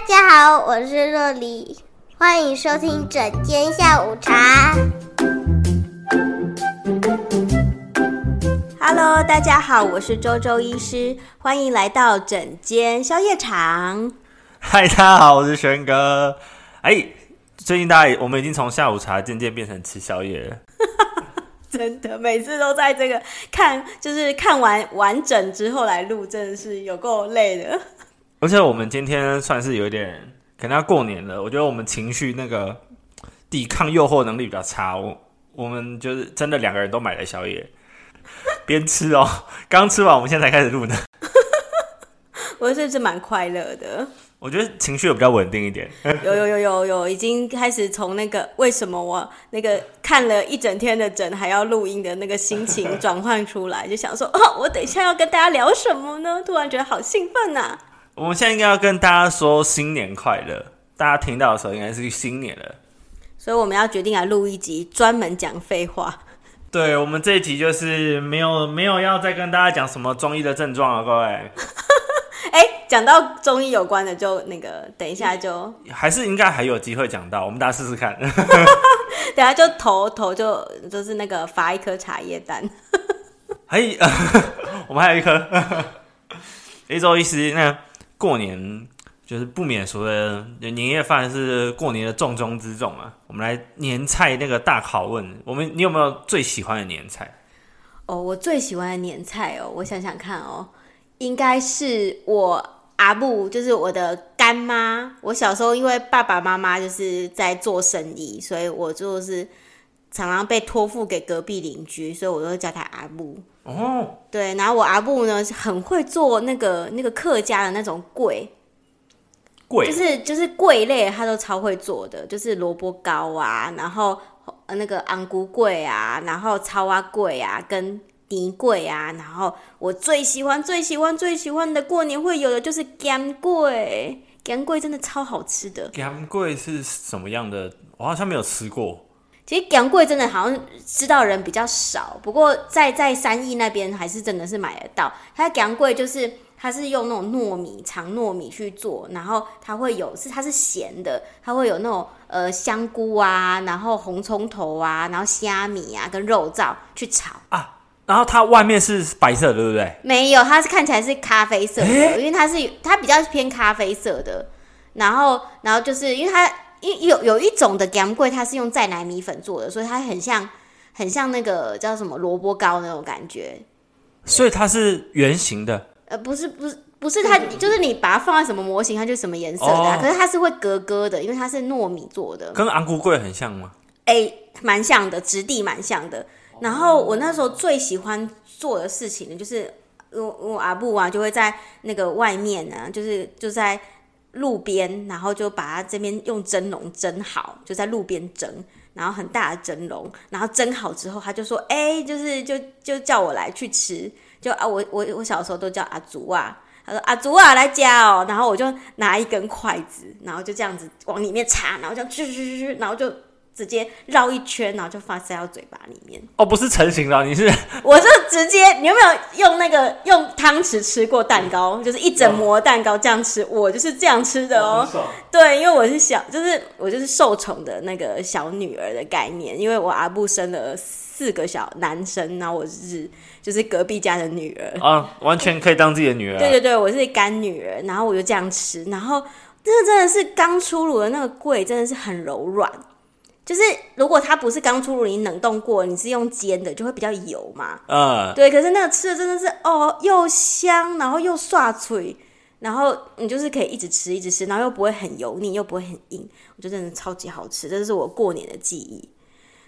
大家好，我是若黎，欢迎收听整间下午茶。Hello，大家好，我是周周医师，欢迎来到整间宵夜场。嗨，大家好，我是轩哥。哎，最近大家我们已经从下午茶渐渐变成吃宵夜了。真的，每次都在这个看，就是看完完整之后来录，真的是有够累的。而且我们今天算是有一点，可能要过年了。我觉得我们情绪那个抵抗诱惑能力比较差。我我们就是真的两个人都买了宵夜，边吃哦，刚吃完，我们现在才开始录呢。我觉得是蛮快乐的。我觉得情绪有比较稳定一点。有有有有有，已经开始从那个为什么我那个看了一整天的诊还要录音的那个心情转换出来，就想说哦，我等一下要跟大家聊什么呢？突然觉得好兴奋呐！我们现在应该要跟大家说新年快乐，大家听到的时候应该是新年了，所以我们要决定来录一集专门讲废话。对，我们这一集就是没有没有要再跟大家讲什么中医的症状了，各位。哎、欸，讲到中医有关的，就那个等一下就还是应该还有机会讲到，我们大家试试看。等下就投投就就是那个发一颗茶叶蛋。哎，我们还有一颗。一周医师那。过年就是不免俗的年夜饭是过年的重中之重啊！我们来年菜那个大拷问，我们你有没有最喜欢的年菜？哦，我最喜欢的年菜哦，我想想看哦，应该是我阿布，就是我的干妈。我小时候因为爸爸妈妈就是在做生意，所以我就是常常被托付给隔壁邻居，所以我都会叫他阿布。哦，对，然后我阿布呢很会做那个那个客家的那种粿，粿就是就是粿类，他都超会做的，就是萝卜糕啊，然后那个红龟粿啊，然后草仔粿啊，跟甜粿啊，然后我最喜欢最喜欢最喜欢的过年会有的就是干粿，干粿真的超好吃的。干粿是什么样的？我好像没有吃过。其实杨贵真的好像知道人比较少，不过在在三义那边还是真的是买得到。它杨贵就是它是用那种糯米长糯米去做，然后它会有是它是咸的，它会有那种呃香菇啊，然后红葱头啊，然后虾米啊跟肉燥去炒啊，然后它外面是白色的，对不对？没有，它是看起来是咖啡色的，因为它是它比较偏咖啡色的，然后然后就是因为它。因有有一种的咸粿，它是用再奶米粉做的，所以它很像很像那个叫什么萝卜糕那种感觉。所以它是圆形的？呃，不是，不是，不是它，就是你把它放在什么模型，它就什么颜色的，啊。哦，可是它是会格格的，因为它是糯米做的。跟昂古贵很像吗？哎，欸，蛮像的，质地蛮像的。然后我那时候最喜欢做的事情呢，就是我我阿布啊，就会在那个外面呢，就是就在。路边，然后就把它这边用蒸笼蒸好，就在路边蒸，然后很大的蒸笼，然后蒸好之后，他就说：“哎、就是就就叫我来去吃，就啊，我我我小时候都叫阿祖啊，他说阿祖啊来家哦，然后我就拿一根筷子，然后就这样子往里面插，然后就去去去去，然后就。”直接绕一圈，然后就放塞到嘴巴里面。哦，不是成型的，你是？我是直接。你有没有用那个用汤匙吃过蛋糕？嗯、就是一整模蛋糕这样吃，我就是这样吃的哦。对，因为我是小，就是我就是受宠的那个小女儿的概念。因为我阿布生了四个小男生，然后我是就是隔壁家的女儿啊，完全可以当自己的女儿。对对对，我是干女儿，然后我就这样吃，然后这个真的是刚出炉的那个粿，真的是很柔软。就是如果它不是刚出炉，你冷冻过，你是用煎的，就会比较油嘛。嗯，对。可是那个吃的真的是哦，又香，然后又刷脆，然后你就是可以一直吃，一直吃，然后又不会很油腻，又不会很硬，我觉得真的超级好吃，这是我过年的记忆。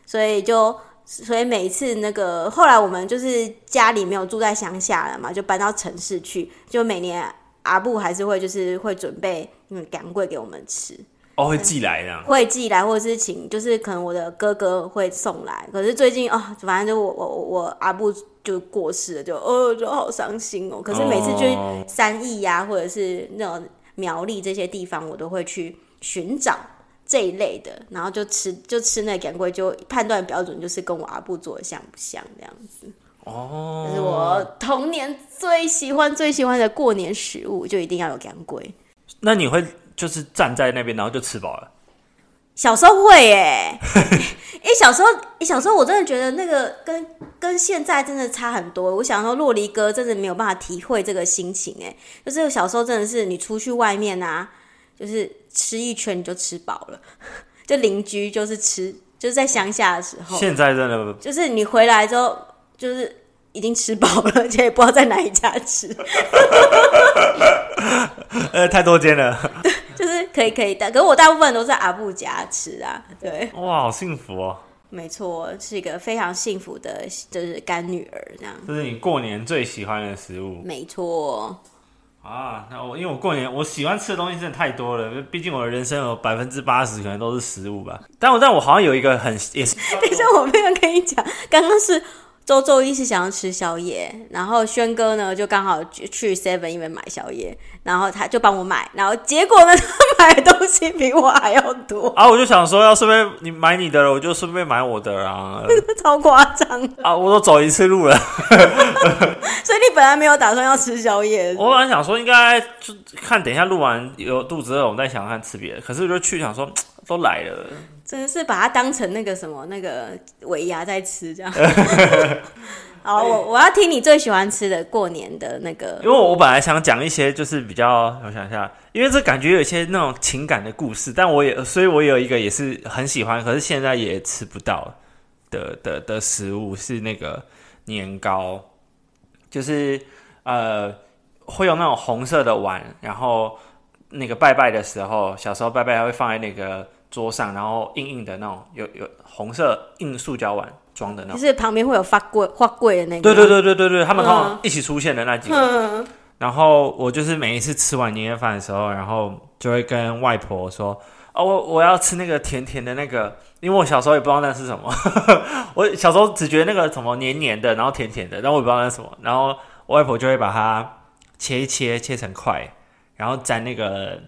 所以就所以每次那个后来我们就是家里没有住在乡下了嘛，就搬到城市去，就每年阿布还是会就是会准备嗯干桂给我们吃。哦，会寄来的，会寄来，或者是请，就是可能我的哥哥会送来。可是最近哦，反正就我我我阿布就过世了，就哦就好伤心哦。可是每次去三义呀、啊，或者是那种苗栗这些地方，我都会去寻找这一类的，然后就吃就吃那干粿，就判断标准就是跟我阿布做的像不像这样子。哦，这是我童年最喜欢最喜欢的过年食物，就一定要有干粿。那你会就是站在那边，然后就吃饱了？小时候会耶，哎，小时候，小时候我真的觉得那个跟跟现在真的差很多。我想说，洛黎哥真的没有办法体会这个心情，哎，就是小时候真的是你出去外面啊，就是吃一圈你就吃饱了，就邻居就是吃，就是在乡下的时候。现在真的就是你回来之后，就是已经吃饱了，而且也不知道在哪一家吃。呃，太多间了。就是可以可以的，可是我大部分都在阿布家吃啊。对，哇，好幸福哦！没错，是一个非常幸福的，就是干女儿这样。这是你过年最喜欢的食物。没错。啊，那我因为我过年我喜欢吃的东西真的太多了，毕竟我的人生有百分之八十可能都是食物吧。但我但我好像有一个很也是，等一下我没有跟你讲，刚刚是。周周一是想要吃宵夜，然后轩哥呢就刚好去 Seven 因为买宵夜，然后他就帮我买，然后结果呢他买的东西比我还要多啊！我就想说要顺便你买你的了，我就顺便买我的啊，超夸张啊！我都走一次路了，所以你本来没有打算要吃宵夜？我本来想说应该就看等一下录完有肚子饿，我再想看吃别的，可是我就去想说都来了。真的是把它当成那个什么那个尾牙在吃这样。好，我我要听你最喜欢吃的过年的那个。因为我本来想讲一些就是比较，我想一下，因为这感觉有一些那种情感的故事，但我也，所以我有一个也是很喜欢，可是现在也吃不到的的的食物是那个年糕，就是呃会有那种红色的碗，然后那个拜拜的时候，小时候拜拜还会放在那个。桌上，然后硬硬的那种，有有红色硬塑胶碗装的那种，就是旁边会有发柜发柜的那个。对对对对对对，他们通常一起出现的那几个。嗯、然后我就是每一次吃完年夜饭的时候，然后就会跟外婆说：“哦，我我要吃那个甜甜的那个，因为我小时候也不知道那是什么。我小时候只觉得那个什么黏黏的，然后甜甜的，但我也不知道那是什么。然后我外婆就会把它切一切，切成块，然后沾那个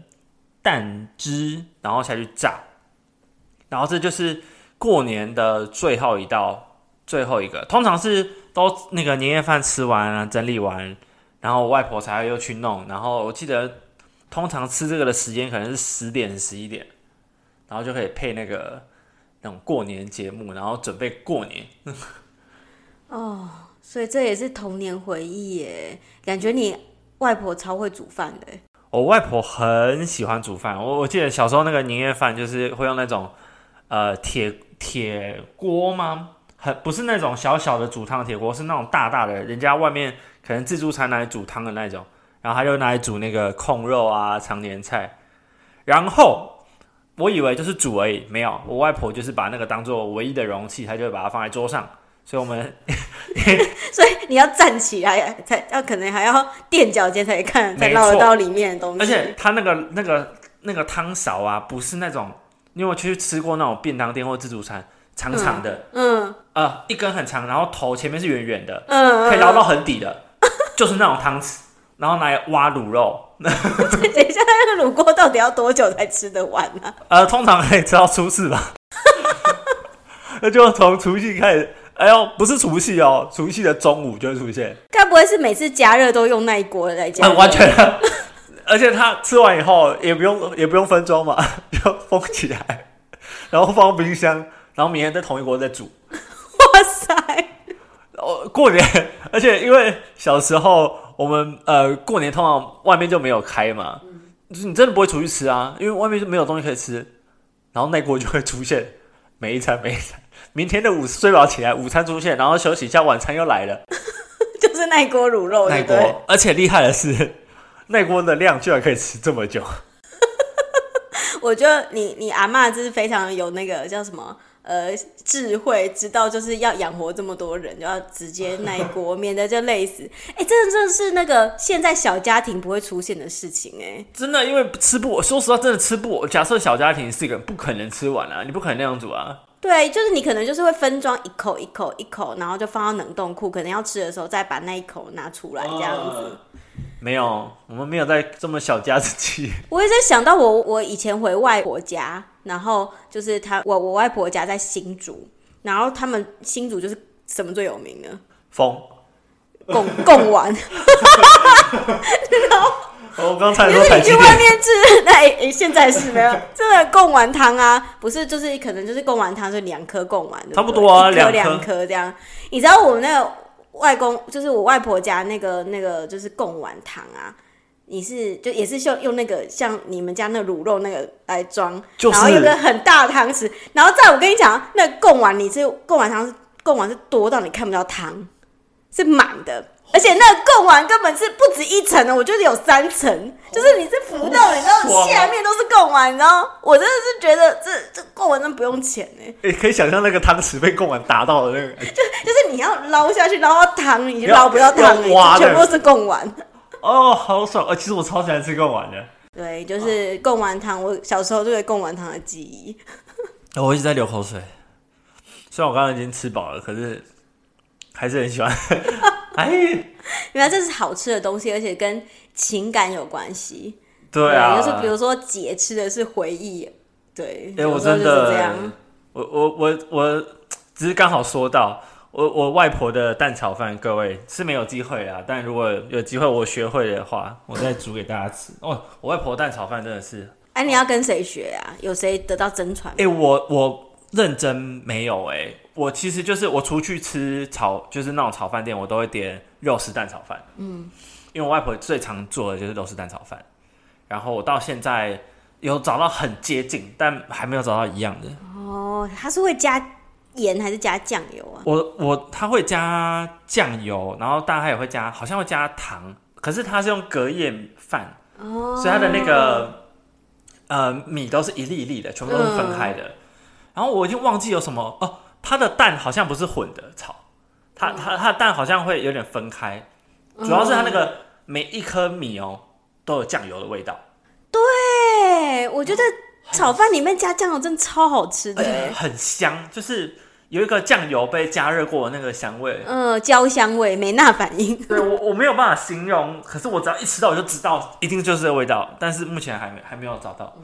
蛋汁，然后下去炸。”然后这就是过年的最后一道，最后一个，通常是都那个年夜饭吃完啊，整理完，然后我外婆才会又去弄。然后我记得通常吃这个的时间可能是十点十一点，然后就可以配那个那种过年节目，然后准备过年。哦，所以这也是童年回忆耶，感觉你外婆超会煮饭的。我外婆很喜欢煮饭，我我记得小时候那个年夜饭就是会用那种。呃，铁铁锅吗？很不是那种小小的煮汤的铁锅，是那种大大的，人家外面可能自助餐拿来煮汤的那种。然后他就拿来煮那个控肉啊、常年菜。然后我以为就是煮而已，没有。我外婆就是把那个当做唯一的容器，她就会把它放在桌上。所以我们，所以你要站起来才要，可能还要垫脚尖才看，才捞得到里面的东西。而且他那个那个那个汤勺啊，不是那种。你有没有去吃过那种便当店或自助餐，长长的，嗯，嗯呃，一根很长，然后头前面是圆圆的，嗯，可以捞到很底的，嗯、就是那种汤匙，然后拿来挖卤肉。等一下，那个卤锅到底要多久才吃得完呢？啊？呃，通常可以吃到初四吧。那就从除夕开始，哎呦，不是除夕哦，除夕的中午就会出现。该不会是每次加热都用那一锅来加热？呃？完全。而且他吃完以后也不用也不用分装嘛，就封起来，然后放冰箱，然后明天在同一锅再煮。哇塞！哦，过年，而且因为小时候我们呃过年通常外面就没有开嘛，就是你真的不会出去吃啊，因为外面就没有东西可以吃，然后那锅就会出现每一餐每一餐，明天的午睡饱起来午餐出现，然后休息一下晚餐又来了，就是那锅卤肉对，那锅，而且厉害的是。那锅的量居然可以吃这么久，我觉得你你阿嬷就是非常有那个叫什么呃智慧，知道就是要养活这么多人，就要直接那一锅，免得就累死。哎、欸，真的真的是那个现在小家庭不会出现的事情哎、欸，真的因为吃不，说实话真的吃不。假设小家庭四个人不可能吃完啊，你不可能那样煮啊。对，就是你可能就是会分装一口一口一口，然后就放到冷冻库，可能要吃的时候再把那一口拿出来这样子。呃没有，我们没有在这么小家子气。我也在想到我，我以前回外婆家，然后就是他，我我外婆家在新竹，然后他们新竹就是什么最有名的？风，贡贡丸。然后我刚才你说台积是你去外，面吃，那哎、欸现在是没有，真的贡丸汤啊，不是就是可能就是贡丸汤，就两颗贡丸，对不对差不多啊两颗两颗这样。你知道我们那个外公，就是我外婆家那个那个就是贡丸汤啊。你是就也是用用那个像你们家那卤肉那个来装，就是然后有个很大的汤匙，然后在我跟你讲，那贡丸你是贡丸汤是贡丸是多到你看不到汤，是满的，而且那个贡丸根本是不止一层的，我觉得有三层，就是你是浮到你知道下面都是贡丸，你知道，我真的是觉得这这贡丸真不用钱哎，哎、可以想象那个汤匙被贡丸打到的那个，就 就是你要捞下去捞到汤，你就捞不到汤要挖的欸，全部都是贡丸。哦，好爽！呃，其实我超喜欢吃贡丸的，对，就是贡丸汤，我小时候就对贡丸汤的记忆。我一直在流口水。虽然我刚刚已经吃饱了，可是还是很喜欢。哎，原来这是好吃的东西，而且跟情感有关系。对啊，就是比如说姐吃的是回忆，对，哎、我真的是这样的，我我我我只是刚好说到我我外婆的蛋炒饭，各位是没有机会啊。但如果有机会我学会的话，我再煮给大家吃。哦，我外婆蛋炒饭真的是，哎、你要跟谁学啊？有谁得到真传？哎、我我认真没有哎、我其实就是我出去吃炒，就是那种炒饭店，我都会点肉丝蛋炒饭。嗯，因为我外婆最常做的就是肉丝蛋炒饭，然后我到现在有找到很接近，但还没有找到一样的。哦，它是会加盐还是加酱油啊？我我他会加酱油，然后大概也会加，好像会加糖，可是他是用隔夜饭，哦，所以他的那个呃米都是一粒一粒的，全部都是分开的。嗯然后我已经忘记有什么哦，他的蛋好像不是混的炒，它它它的蛋好像会有点分开，主要是它那个每一颗米哦都有酱油的味道，对，我觉得炒饭里面加酱油真的超好吃的而且欸，很香，就是有一个酱油被加热过的那个香味。嗯，焦香味、没那反应。对我我没有办法形容，可是我只要一吃到我就知道一定就是这个味道，但是目前还没还没有找到。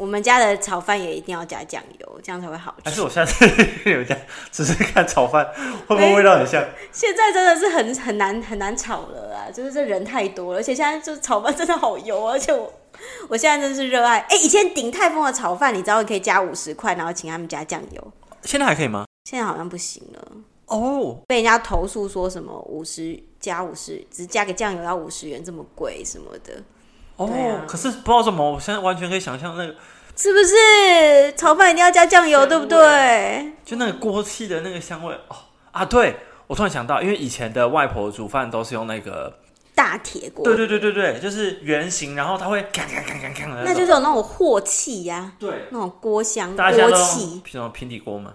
我们家的炒饭也一定要加酱油，这样才会好吃。但是我下次你们家只是看炒饭会不会味道很像？现在真的是很很难很难炒了啊！就是这人太多了，而且现在就是炒饭真的好油啊，而且我我现在真的是热爱。哎、以前鼎泰丰的炒饭，你知道你可以加五十块，然后请他们加酱油，现在还可以吗？现在好像不行了，哦，被人家投诉说什么五十加五十，只加个酱油要五十元，这么贵什么的，哦，啊可是不知道怎么，我现在完全可以想象那个，是不是？炒饭一定要加酱油，对不对？就那个锅气的那个香味哦啊！对，我突然想到，因为以前的外婆煮饭都是用那个，大铁锅，对对对对对，就是圆形，然后它会咔咔咔咔咔的那就是有那种镬气呀，对，那种锅香锅气。什么平底锅嘛。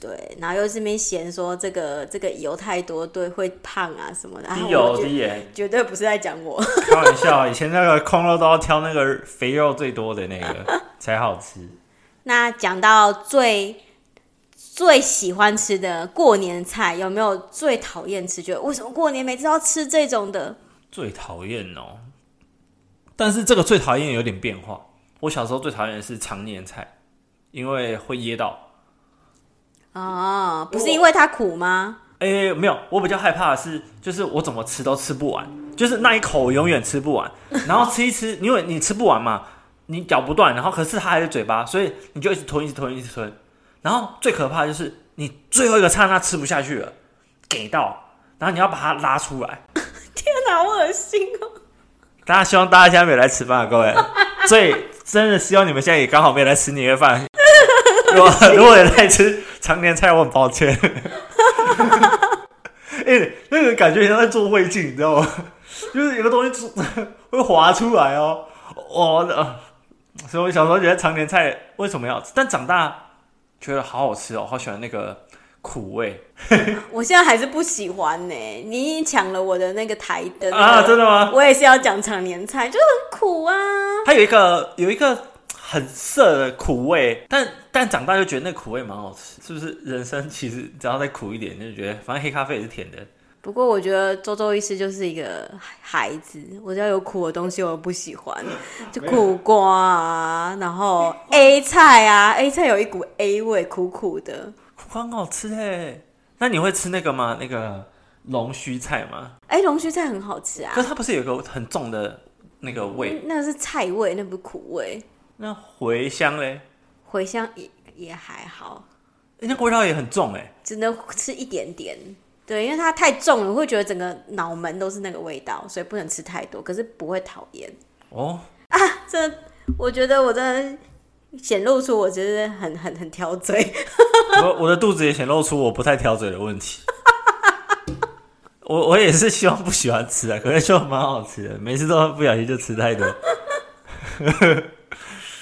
对，然后又这边嫌说这个这个油太多，对，会胖啊什么的。啊低油低盐，绝对不是在讲我。开玩笑，以前那个空肉都要挑那个肥肉最多的那个才好吃。那讲到最最喜欢吃的过年菜，有没有最讨厌吃？觉得为什么过年每次都要吃这种的？最讨厌哦，但是这个最讨厌有点变化。我小时候最讨厌的是长年菜，因为会噎到。哦，不是因为它苦吗？哎、欸，没有，我比较害怕的是，就是我怎么吃都吃不完，就是那一口永远吃不完，然后吃一吃，因为你吃不完嘛，你咬不断，然后可是它还在嘴巴，所以你就一直吞，一直吞，一直吞。然后最可怕的就是你最后一个刹那吃不下去了，给到，然后你要把它拉出来。天哪，好恶心哦！大家希望大家现在没有来吃饭啊，各位，所以真的希望你们现在也刚好没有来吃年夜饭。如果 如果有在吃常年菜，我很抱歉。哎、欸，那个感觉像在做胃镜，你知道吗？就是有个东西会滑出来哦。哦，呃，所以我小时候觉得常年菜为什么要吃？但长大觉得好好吃哦，好喜欢那个苦味。我现在还是不喜欢呢。你抢了我的那个台灯啊！真的吗？我也是要讲常年菜，就很苦啊。它有一个有一个很涩的苦味，但但长大就觉得那苦味蛮好吃，是不是？人生其实只要再苦一点，就觉得反正黑咖啡也是甜的。不过我觉得周周医师就是一个孩子，我只要有苦的东西我不喜欢，就苦瓜啊，然后 A 菜啊，A 菜有一股 A 味，苦苦的。苦瓜很好吃哎，那你会吃那个吗？那个龙须菜吗？哎，龙须菜很好吃啊可，是它不是有一个很重的那个味。那个是菜味，那不是苦味。那茴香嘞？茴香也也还好，那个味道也很重哎，只能吃一点点。对，因为它太重了，会觉得整个脑门都是那个味道，所以不能吃太多。可是不会讨厌哦啊！这我觉得我真的显露出我觉得很很很挑嘴。我我的肚子也显露出我不太挑嘴的问题。我我也是希望不喜欢吃啊，可是就蛮好吃的，每次都不小心就吃太多。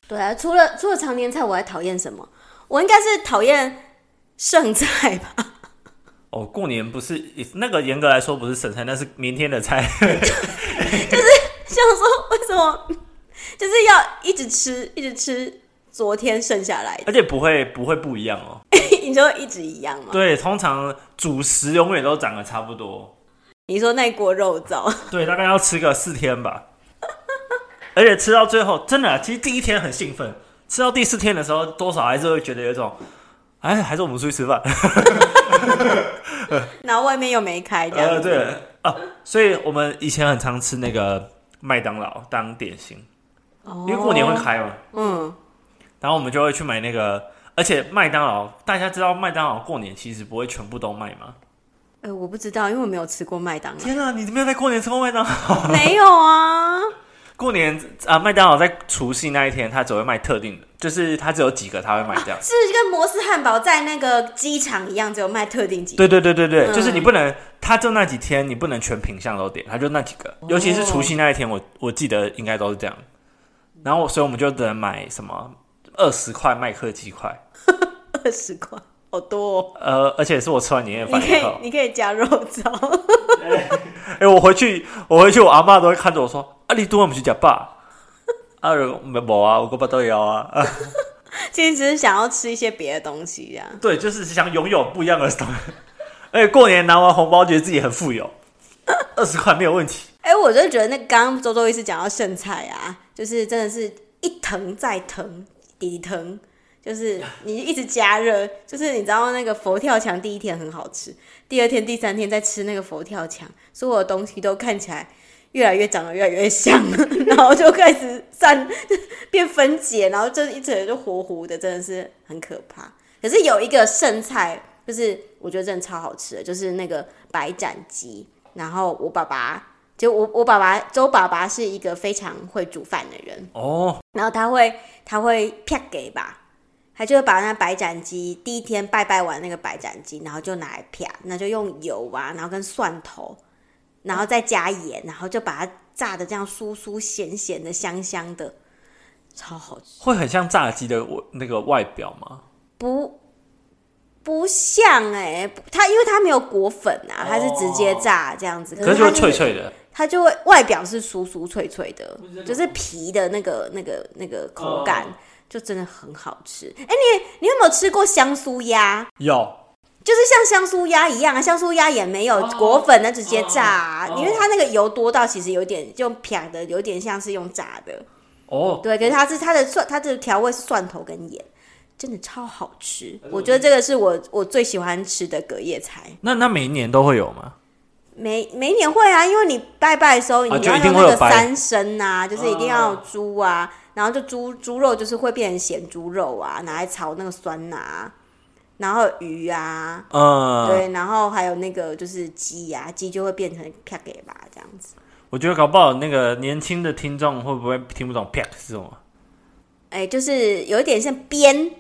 对啊，除了除了常年菜，我还讨厌什么？我应该是讨厌剩菜吧。哦，过年不是那个严格来说不是剩菜，那是明天的菜。就是想说，为什么就是要一直吃，一直吃昨天剩下来的，而且不会不会不一样哦。你说一直一样吗？对，通常主食永远都长得差不多。你说那锅肉燥，对，大概要吃个四天吧。而且吃到最后，真的，其实第一天很兴奋，吃到第四天的时候，多少还是会觉得有一种，哎，还是我们出去吃饭。然后外面又没开，这样呃，对啊，所以我们以前很常吃那个麦当劳当点心，哦，因为过年会开嘛，嗯，然后我们就会去买那个，而且麦当劳，大家知道麦当劳过年其实不会全部都卖吗？呃，我不知道，因为我没有吃过麦当劳。天啊，你没有在过年吃过麦当劳？没有啊。过年啊，麦当劳在除夕那一天，它只会卖特定的，就是它只有几个，它会卖这样。是跟摩斯汉堡在那个机场一样，只有卖特定几个。对对对对对，嗯、就是你不能，它就那几天，你不能全品相都点，它就那几个。哦、尤其是除夕那一天，我我记得应该都是这样。然后，所以我们就只能买什么二十块麦克鸡块，二十块。好多、哦，呃，而且是我吃完年夜饭以后，你可以加肉燥。哎、欸，我回去，我回去，我阿妈都会看着我说：“啊，你多我们去吃吧。”啊，没没啊，我个爸都要啊。其实只是想要吃一些别的东西，这样。对，就是想拥有不一样的东西。而且过年拿完红包，觉得自己很富有，二十块没有问题。哎、欸，我就觉得那刚刚周周医师讲到剩菜啊，就是真的是一疼再疼，底腾。就是你一直加热，就是你知道那个佛跳墙第一天很好吃，第二天、第三天再吃那个佛跳墙，所有的东西都看起来越来越长得越来越像，然后就开始散 变分解，然后这一整就糊糊的，真的是很可怕。可是有一个剩菜，就是我觉得真的超好吃的，就是那个白斩鸡。然后我爸爸就我我爸爸周爸爸是一个非常会煮饭的人哦，然后他会他会撇给吧。他就会把那白斩鸡第一天拜拜完那个白斩鸡，然后就拿来啪，那就用油啊，然后跟蒜头，然后再加盐，然后就把它炸的这样酥酥咸咸的、香香的，超好吃。会很像炸鸡的那个外表吗？不，不像哎、欸，它因为它没有裹粉啊，它是直接炸这样子，可是就会脆脆的。它就会外表是酥酥脆脆的，就是皮的那个、那个、那个口感。就真的很好吃，哎、欸，你你有没有吃过香酥鸭？有，就是像香酥鸭一样啊，香酥鸭也没有裹粉的，直接炸、啊，哦哦、因为它那个油多到其实有点就撇的，有点像是用炸的。哦，对，可是它是它的蒜，它的调味是蒜头跟盐，真的超好吃。我觉得这个是我我最喜欢吃的隔夜菜。那那每一年都会有吗？每每年会啊，因为你拜拜的时候，你要用那个三牲啊，就，就是一定要猪啊，然后就猪猪肉就是会变成咸猪肉啊，拿来炒那个酸啊，然后鱼啊，嗯，对，然后还有那个就是鸡啊，鸡就会变成啪给吧这样子。我觉得搞不好那个年轻的听众会不会听不懂啪是什么？哎，就是有一点像煸，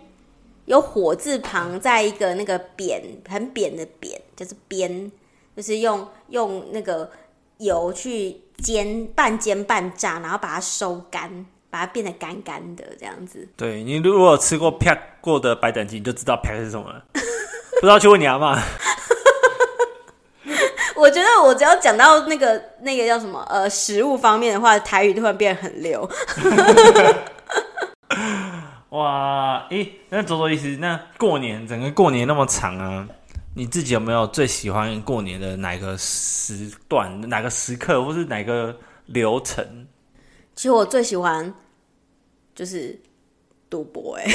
有火字旁，在一个那个扁很扁的扁，就是煸。就是用用那个油去煎，半煎半炸，然后把它收干，把它变得干干的这样子。对，你如果吃过啪过的白斩鸡，你就知道啪是什么了。不知道去问你阿妈。我觉得我只要讲到那个那个叫什么呃食物方面的话，台语突然变得很溜。哇，咦，那左左意思，那过年整个过年那么长啊？你自己有没有最喜欢过年的哪个时段、哪个时刻，或是哪个流程？其实我最喜欢就是赌博、欸，哎，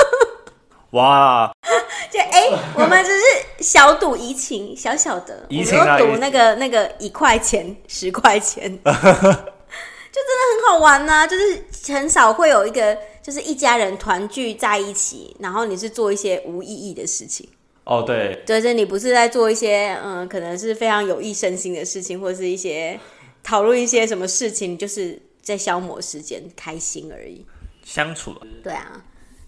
哇！就哎、欸，我们只是小赌怡情，小小的，怡情啊，赌那个那个一块钱、十块钱，就真的很好玩呐、啊，就是很少会有一个就是一家人团聚在一起，然后你是做一些无意义的事情。哦，对，就是你不是在做一些嗯，可能是非常有益身心的事情，或者是一些讨论一些什么事情，就是在消磨时间、开心而已。相处。对啊，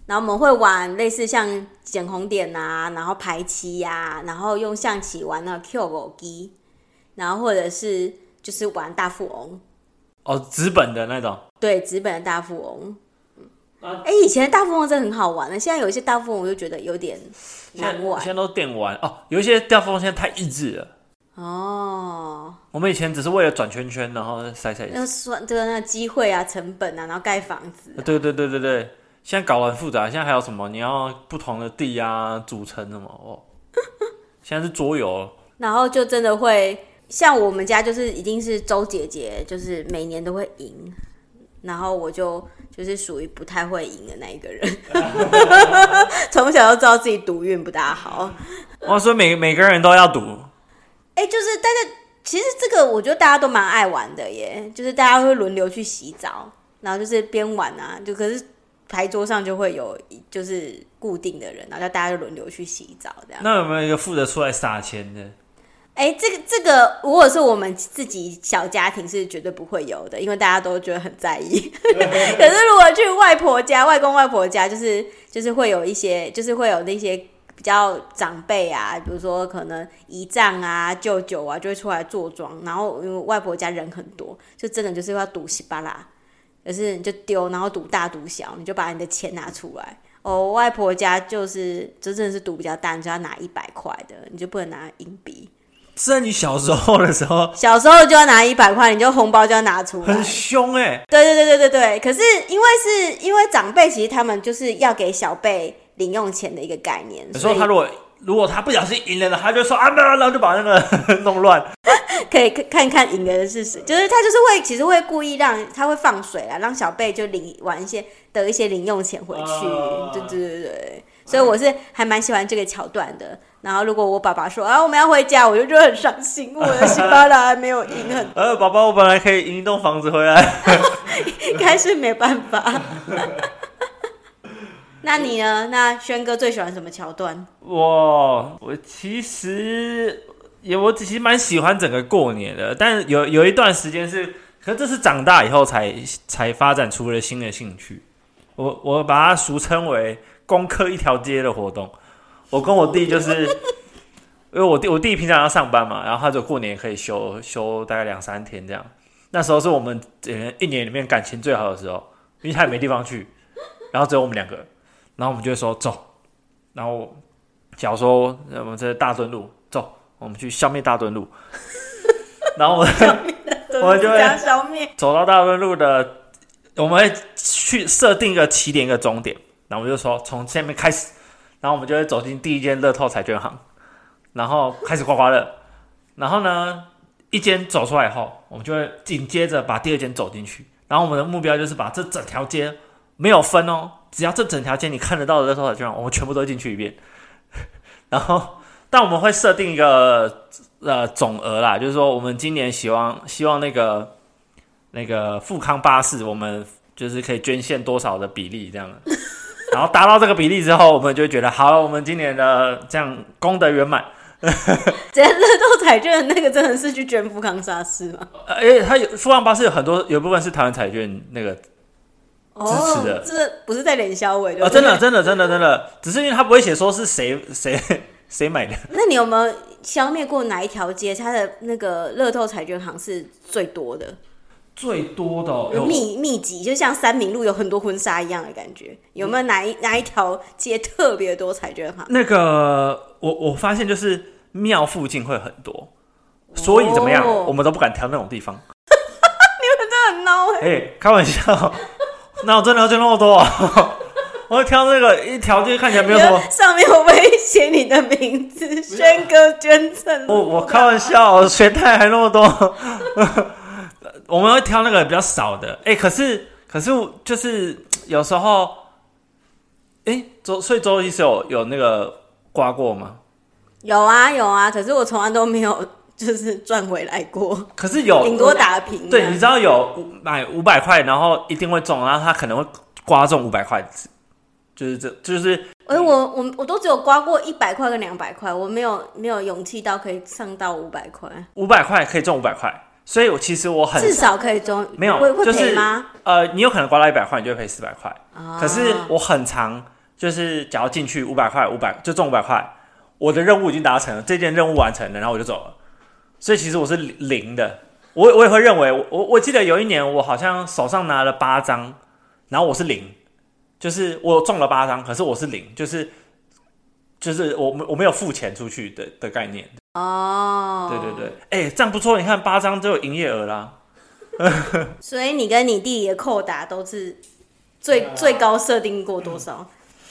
然后我们会玩类似像捡红点啊，然后排期呀、啊，然后用象棋玩那个 Q 狗机，然后或者是就是玩大富翁。哦，纸本的那种。对，纸本的大富翁。哎、以前的大富翁真的很好玩的，现在有一些大富翁我就觉得有点难玩。现在都电玩哦，有一些大富翁现在太益智了。哦。我们以前只是为了转圈圈，然后塞塞。那算这个那个机会啊，成本啊，然后盖房子、啊。对对对对对，现在搞得很复杂。现在还有什么？你要不同的地啊，组成什么？哦。现在是桌游。然后就真的会像我们家，就是一定是周姐姐，就是每年都会赢。然后我就就是属于不太会赢的那一个人，从小就知道自己赌运不大好。哇，所以每每个人都要赌。哎、欸，就是大家其实这个我觉得大家都蛮爱玩的耶，就是大家会轮流去洗澡，然后就是边玩啊，就可是牌桌上就会有就是固定的人，然后大家就轮流去洗澡这样。那有没有一个负责出来撒钱的？哎、欸，这个这个，如果是我们自己小家庭，是绝对不会有的，因为大家都觉得很在意。可是如果去外婆家、外公外婆家，就是就是会有一些，就是会有那些比较长辈啊，比如说可能姨丈啊、舅舅啊，就会出来坐庄。然后因为外婆家人很多，就真的就是要赌稀巴拉，可是你就丢，然后赌大赌小，你就把你的钱拿出来。哦，外婆家就是就真正是赌比较大，你就要拿一百块的，你就不能拿硬币。是在你小时候的时候，小时候就要拿一百块，你就红包就要拿出来，很凶哎、欸。对对对对对对。可是因为是因为长辈，其实他们就是要给小辈零用钱的一个概念。你说他如果如果他不小心赢了呢，他就说啊，然后就把那个 弄乱。可以看看赢的人是谁，就是他就是会其实会故意让他会放水啊，让小贝就领玩一些得一些零用钱回去。Uh... 对对对对。所以我是还蛮喜欢这个桥段的。然后如果我爸爸说啊，我们要回家，我就觉得很伤心，我的辛巴烂还没有赢很。呃，宝宝，我本来可以赢一栋房子回来，应该是没办法。那你呢？那轩哥最喜欢什么桥段？我我其实也我其实蛮喜欢整个过年的，但有有一段时间是，可是这是长大以后才才发展出了新的兴趣。我我把它俗称为。攻克一条街的活动，我跟我弟就是，因为我弟我弟平常要上班嘛，然后他就过年可以休休大概两三天这样。那时候是我们一年里面感情最好的时候，因为他也没地方去，然后只有我们两个，然后我们就会说走，然后假如说我们在大墩路走，我们去消灭大墩路，然后我们我们就会消灭走到大墩路的，我们会去设定一个起点一个终点。然后我们就说从下面开始，然后我们就会走进第一间乐透彩券行，然后开始刮刮乐。然后呢，一间走出来以后，我们就会紧接着把第二间走进去。然后我们的目标就是把这整条街没有分哦，只要这整条街你看得到的乐透彩券，我们全部都进去一遍。然后，但我们会设定一个呃总额啦，就是说我们今年希望希望那个那个富康巴士，我们就是可以捐献多少的比例这样的。然后达到这个比例之后，我们就会觉得好，我们今年的这样功德圆满。这乐透彩券那个真的是去捐富康巴士吗？呃，因为它有富康巴士有很多，有部分是台湾彩券那个支持的，哦、这不是在脸销尾哦，真的真的真的真的，只是因为他不会写说是谁谁谁买的。那你有没有消灭过哪一条街？它的那个乐透彩券行是最多的？最多的、哦、密密集，就像三明路有很多婚纱一样的感觉。有没有哪一哪一条街特别多彩券行？那个我我发现就是庙附近会很多，所以怎么样，哦、我们都不敢挑那种地方。你们真的很孬哎、欸！开玩笑，那我真的要捐那么多、啊？我会挑那个一条就看起来没有什么，上面会不会写你的名字？轩哥捐赠。我我开玩笑，学太还那么多。我们会挑那个比较少的，哎、欸，可是可是就是有时候，哎、欸，周所以周医师有有那个刮过吗？有啊有啊，可是我从来都没有就是赚回来过，可是有顶多打平。对，你知道有买五百块，然后一定会中，然后他可能会刮中五百块，就是这就是。哎，我我我都只有刮过一百块跟两百块，我没有没有勇气到可以上到五百块。五百块可以中五百块，所以我其实我很至少可以中，没有会会赔吗？呃，你有可能刮到一百块，你就会赔四百块。哦。可是我很常，就是假如进去五百块，五百就中五百块，我的任务已经达成了，这件任务完成了，然后我就走了。所以其实我是零的。我我也会认为，我我记得有一年我好像手上拿了八张，然后我是零。就是我中了八张，可是我是零，就是就是我我没有付钱出去的的概念哦。对对对，哎、欸，这样不错，你看八张就有营业额啦。所以你跟你弟弟的扣打都是最最高设定过多少？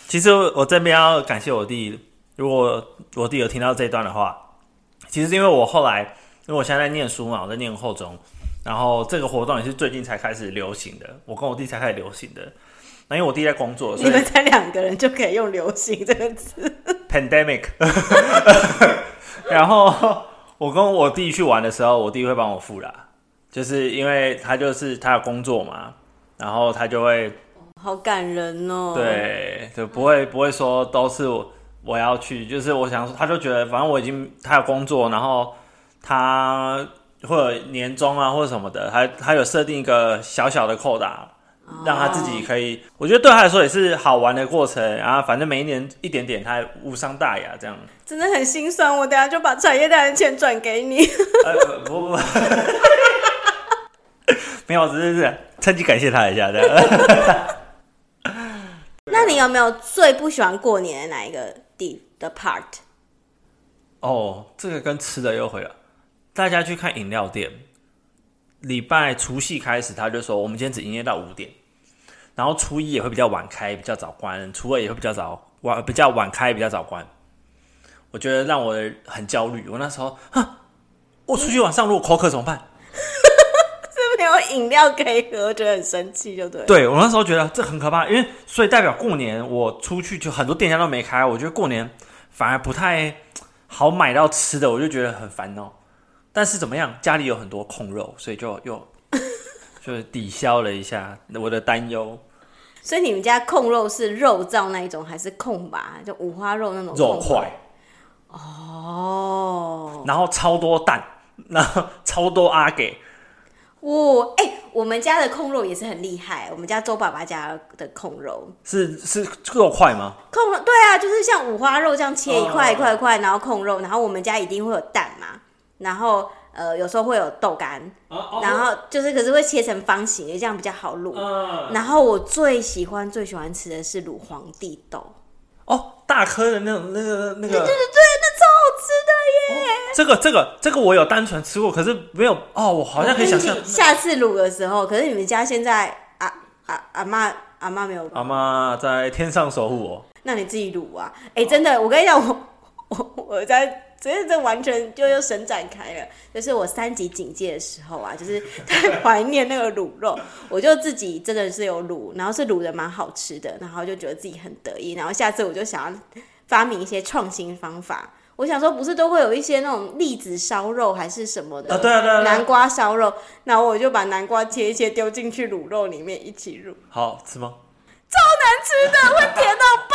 其实我这边要感谢我弟，如果我弟有听到这一段的话，其实因为我后来因为我现在在念书嘛，我在念后中，然后这个活动也是最近才开始流行的，我跟我弟才开始流行的。那因为我弟在工作，所以你们才两个人就可以用“流行”这个词。Pandemic。然后我跟我弟去玩的时候，我弟会帮我付啦，就是因为他就是他有工作嘛，然后他就会好感人哦。对，就不会不会说都是我我要去，就是我想说，他就觉得反正我已经他有工作，然后他或者年终啊或者什么的，他他有设定一个小小的扣打。让他自己可以，我觉得对他来说也是好玩的过程。然后反正每一年一点点，他无伤大雅，这样真的很心酸。我等下就把产业贷的钱转给你。呃，不不不，没有，只是是趁机感谢他一下这样。那你有没有最不喜欢过年的哪一个地的 part？哦，这个跟吃的又回了。大家去看饮料店。礼拜除夕开始，他就说我们今天只营业到五点，然后初一也会比较晚开，比较早关；初二也会比较早晚，比较晚开，比较早关。我觉得让我很焦虑。我那时候，哼，我出去晚上如果口渴怎么办？是没有饮料可以喝，我觉得很生气，就对。对，我那时候觉得这很可怕，因为所以代表过年我出去就很多店家都没开，我觉得过年反而不太好买到吃的，我就觉得很烦恼。但是怎么样？家里有很多控肉，所以就又 就抵消了一下我的担忧。所以你们家控肉是肉燥那一种，还是控吧？就五花肉那种肉块？哦。然后超多蛋，然后超多阿给。哦，哎、欸，我们家的控肉也是很厉害。我们家周爸爸家的控肉是是肉块吗？控肉对啊，就是像五花肉这样切一块一块一块，然后控肉，然后我们家一定会有蛋嘛。然后呃，有时候会有豆干，然后就是可是会切成方形的，这样比较好卤。嗯、然后我最喜欢最喜欢吃的是卤皇帝豆。哦，大颗的那种，那个那个。对对对，那超好吃的耶！哦、这个这个这个我有单纯吃过，可是没有哦，我好像可以想象。下次卤的时候，可是你们家现在啊啊阿妈阿妈没有。阿妈在天上守护我。那你自己卤啊！哎，真的，我跟你讲，我我我在。所以这完全就又伸展开了，就是我三级警戒的时候啊，就是太怀念那个卤肉，我就自己真的是有卤，然后是卤的蛮好吃的，然后就觉得自己很得意，然后下次我就想要发明一些创新方法。我想说，不是都会有一些那种栗子烧肉还是什么的？啊，对啊，对啊，南瓜烧肉，然后我就把南瓜切一切丢进去卤肉里面一起卤，好吃吗？超难吃的，会甜到爆。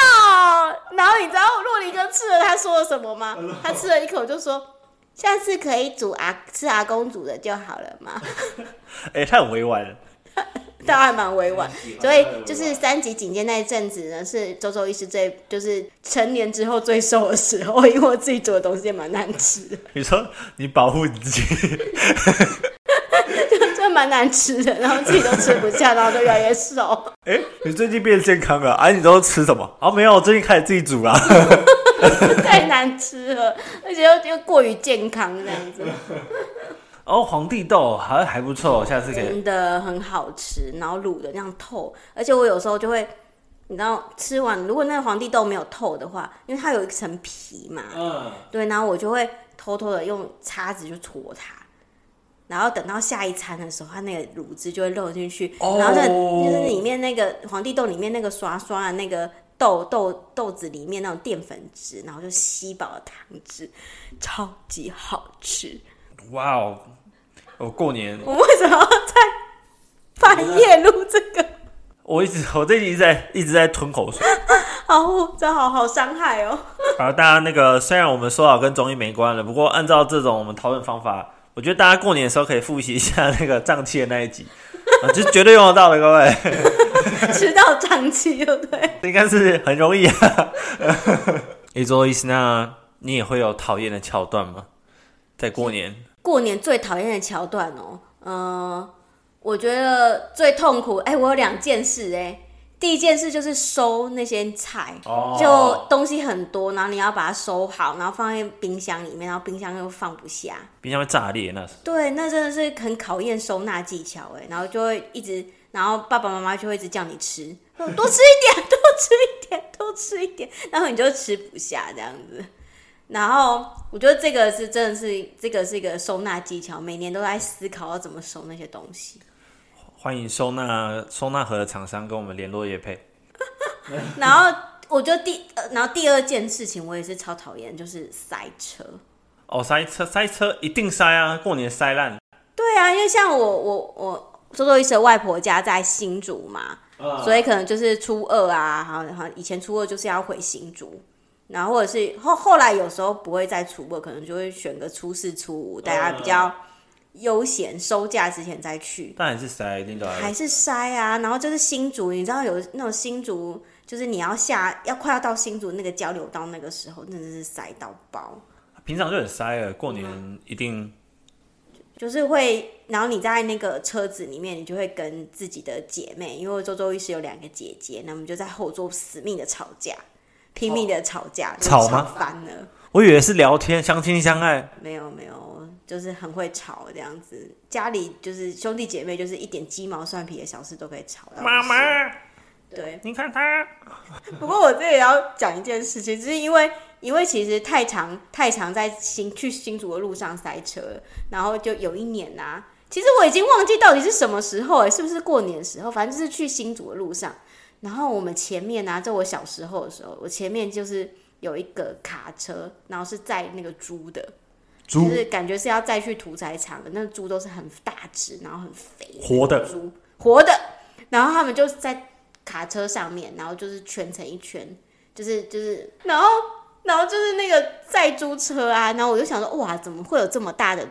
然后你知道洛林哥吃了他说了什么吗？他吃了一口就说：“下次可以煮阿吃阿公煮的就好了嘛。”哎、欸，他很委婉了，他还蛮委婉。所以就是三级警戒那一阵子呢，是周周医师最就是成年之后最瘦的时候，因为我自己煮的东西也蛮难吃的。你说你保护你自己。蛮难吃的，然后自己都吃不下，然后就越来越瘦。哎、欸，你最近变健康了？啊，你都吃什么？啊，没有，我最近开始自己煮了。太难吃了，而且又又过于健康这样子。哦，皇帝豆还还不错，下次可以。真的很好吃，然后卤的那样透，而且我有时候就会，你知道，吃完如果那个皇帝豆没有透的话，因为它有一层皮嘛，嗯，对，然后我就会偷偷的用叉子去戳它。然后等到下一餐的时候，它那个卤汁就会漏进去，oh. 然后那就是里面那个皇帝豆里面那个刷刷的那个豆豆豆子里面那种淀粉质，然后就吸饱了汤汁，超级好吃。哇哦！我过年，我为什么要在半夜录这个？我一直我最近一直在一直在吞口水，好，这好好伤害哦。好，大家那个虽然我们说好跟中医没关了，不过按照这种我们讨论方法，我觉得大家过年的时候可以复习一下那个胀气的那一集，啊，这绝对用得到的，各位。吃到胀气，对不对？应该是很容易啊。A 周医师，那你也会有讨厌的桥段吗？在过年，过年最讨厌的桥段哦，嗯、呃，我觉得最痛苦。哎，我有两件事哎。第一件事就是收那些菜，oh. 就东西很多，然后你要把它收好，然后放在冰箱里面，然后冰箱又放不下，冰箱会炸裂那是。对，那真的是很考验收纳技巧哎，然后就会一直，然后爸爸妈妈就会一直叫你吃，多吃一点，多吃一点，多吃一点，然后你就吃不下这样子。然后我觉得这个是真的是这个是一个收纳技巧，每年都在思考要怎么收那些东西。欢迎收纳收纳盒的厂商跟我们联络叶配。然后我觉得第呃，然后第二件事情我也是超讨厌，就是塞车。哦，塞车塞车一定塞啊！过年塞烂。对啊，因为像我我我周周医生外婆家在新竹嘛，哦、所以可能就是初二啊，好好以前初二就是要回新竹，然后或者是后后来有时候不会在初二，可能就会选个初四初五，大家比较。悠闲收假之前再去，但还是塞，一定还是塞啊！然后就是新竹，你知道有那种新竹，就是你要下要快要到新竹那个交流道，那个时候真的是塞到爆。平常就很塞了，过年一定、嗯、就是会。然后你在那个车子里面，你就会跟自己的姐妹，因为周周医师有两个姐姐，那我们就在后座死命的吵架，拼命的吵架，哦、吵吗？翻了。我以为是聊天，相亲相爱。没有没有。就是很会吵这样子，家里就是兄弟姐妹，就是一点鸡毛蒜皮的小事都可以吵到。妈妈，对，你看他。不过我这也要讲一件事情，就是因为因为其实太常太常在新去新竹的路上塞车，然后就有一年呐、啊，其实我已经忘记到底是什么时候哎、欸，是不是过年的时候？反正就是去新竹的路上，然后我们前面啊，在我小时候的时候，我前面就是有一个卡车，然后是载那个猪的。就是感觉是要再去屠宰场的，那猪都是很大只，然后很肥，活的猪，活的。然后他们就在卡车上面，然后就是圈成一圈，就是就是，然后然后就是那个载猪车啊，然后我就想说，哇，怎么会有这么大的，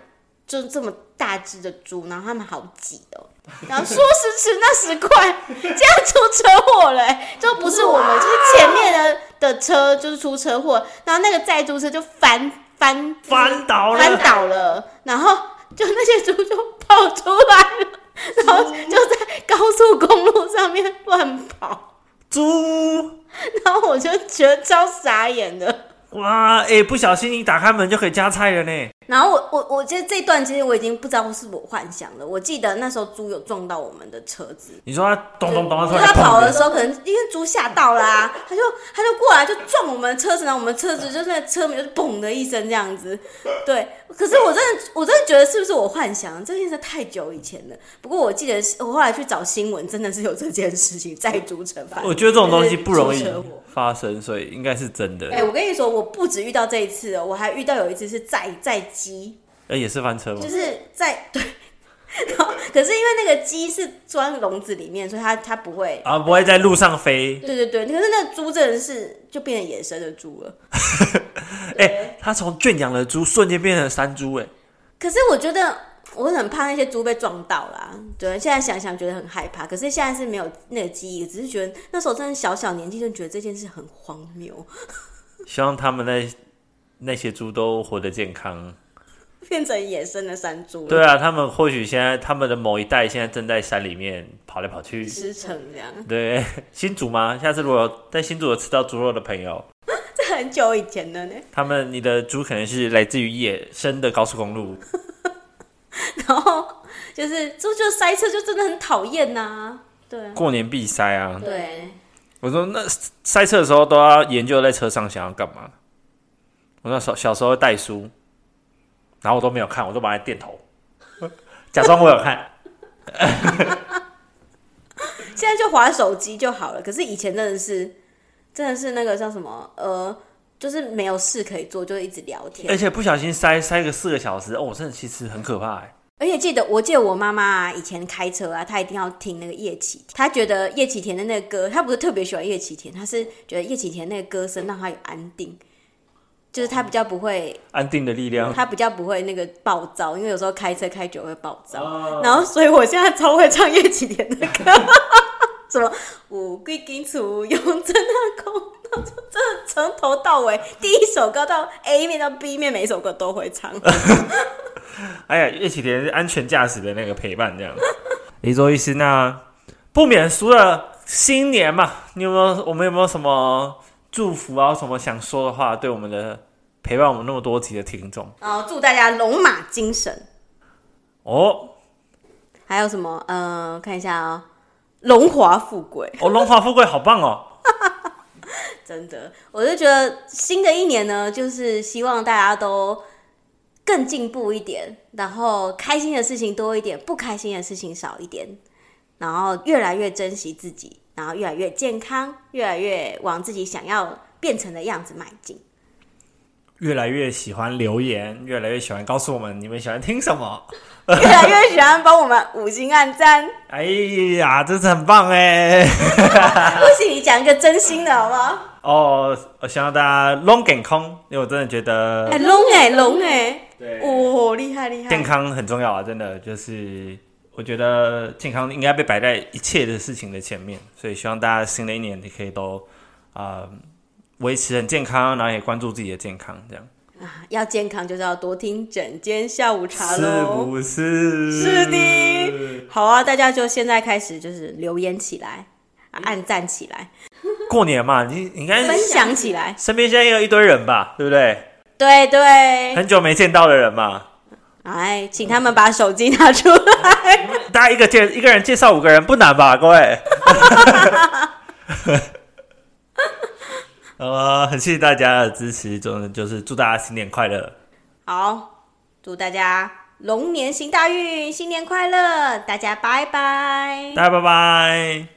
就这么大只的猪？然后他们好挤哦。然后说时迟那时快，这样出车祸了，就不是我们，就是前面的的车就是出车祸，然后那个载猪车就翻。翻翻倒了，翻倒了，然后就那些猪就跑出来了，然后就在高速公路上面乱跑。猪，然后我就觉得超傻眼的。哇，哎、欸，不小心你打开门就可以夹菜了呢。然后我我我觉得这段其实我已经不知道是我幻想了。我记得那时候猪有撞到我们的车子。你说他咚咚咚，他跑的时候可能因为猪吓到啦、啊，他就他就过来就撞我们的车子，然后我们车子就是那车门就是嘣的一声这样子。对，可是我真的我真的觉得是不是我幻想？这件事太久以前了。不过我记得我后来去找新闻，真的是有这件事情在猪城发生。我觉得这种东西不容易发生，所以应该是真的。哎、欸，我跟你说，我不止遇到这一次哦，我还遇到有一次是在在鸡。哎，也是翻车吗？就是在 对，然后可是因为那个鸡是装笼子里面，所以它它不会啊，不会在路上飞。对对对，可是那个猪真的是就变成野生的猪了。哎，它从圈养的猪瞬间变成山猪，哎。可是我觉得我很怕那些猪被撞到啦。对，现在想想觉得很害怕。可是现在是没有那个记忆，只是觉得那时候真的小小年纪就觉得这件事很荒谬。希望他们那那些猪都活得健康。变成野生的山猪。对啊，他们或许现在他们的某一代现在正在山里面跑来跑去，吃成这样。对，新竹吗？下次如果在新竹有吃到猪肉的朋友，这很久以前的呢。他们，你的猪可能是来自于野生的高速公路。然后就是就就塞车，就真的很讨厌呐。对，过年必塞啊。对，我说那塞车的时候都要研究在车上想要干嘛。我那时候小时候带书。然后我都没有看，我都把它垫头，假装我有看。现在就滑手机就好了。可是以前真的是，真的是那个叫什么？呃，就是没有事可以做，就一直聊天，而且不小心塞塞个四个小时，哦，真的其实很可怕哎。而且记得，我记得我妈妈啊，以前开车啊，她一定要听那个叶启田，她觉得叶启田的那个歌，她不是特别喜欢叶启田，她是觉得叶启田那个歌声让她有安定，就是她比较不会安定的力量，她比较不会那个暴躁，因为有时候开车开久会暴躁。哦、然后，所以我现在超会唱叶启田的歌，什么乌龟金雏用真的空，真的从头到尾，第一首歌到 A 面到 B 面，每一首歌都会唱。哎呀，叶启田是安全驾驶的那个陪伴，这样。李周医师，那不免俗了，新年嘛，你有没有？我们有没有什么祝福啊？什么想说的话？对我们的陪伴我们那么多集的听众，哦，祝大家龙马精神。哦，还有什么？嗯、呃，看一下啊、哦，荣华富贵。哦，荣华富贵，好棒哦！真的，我就觉得新的一年呢，就是希望大家都。更进步一点，然后开心的事情多一点，不开心的事情少一点，然后越来越珍惜自己，然后越来越健康，越来越往自己想要变成的样子迈进。越来越喜欢留言，越来越喜欢告诉我们你们喜欢听什么，越来越喜欢帮我们五星按赞。哎呀，真是很棒哎！不行，你讲一个真心的好不好？哦，我希望大家龙健康，因为我真的觉得哎龙哎龙哎。对，哦，厉害厉害！健康很重要啊，真的就是我觉得健康应该被摆在一切的事情的前面，所以希望大家新的一年你可以都啊维持很健康，然后也关注自己的健康，这样啊，要健康就是要多听整间下午茶喽，是不是？是的，好啊，大家就现在开始就是留言起来，按赞起来，过年嘛，你你应该分享起来，身边现在也有一堆人吧，对不对？对对，很久没见到的人嘛，哎，请他们把手机拿出来。大家一个介一个人介绍五个人不难吧，各位？呃，很谢谢大家的支持，总就是祝大家新年快乐。好，祝大家龙年行大运，新年快乐，大家拜拜，大家拜拜。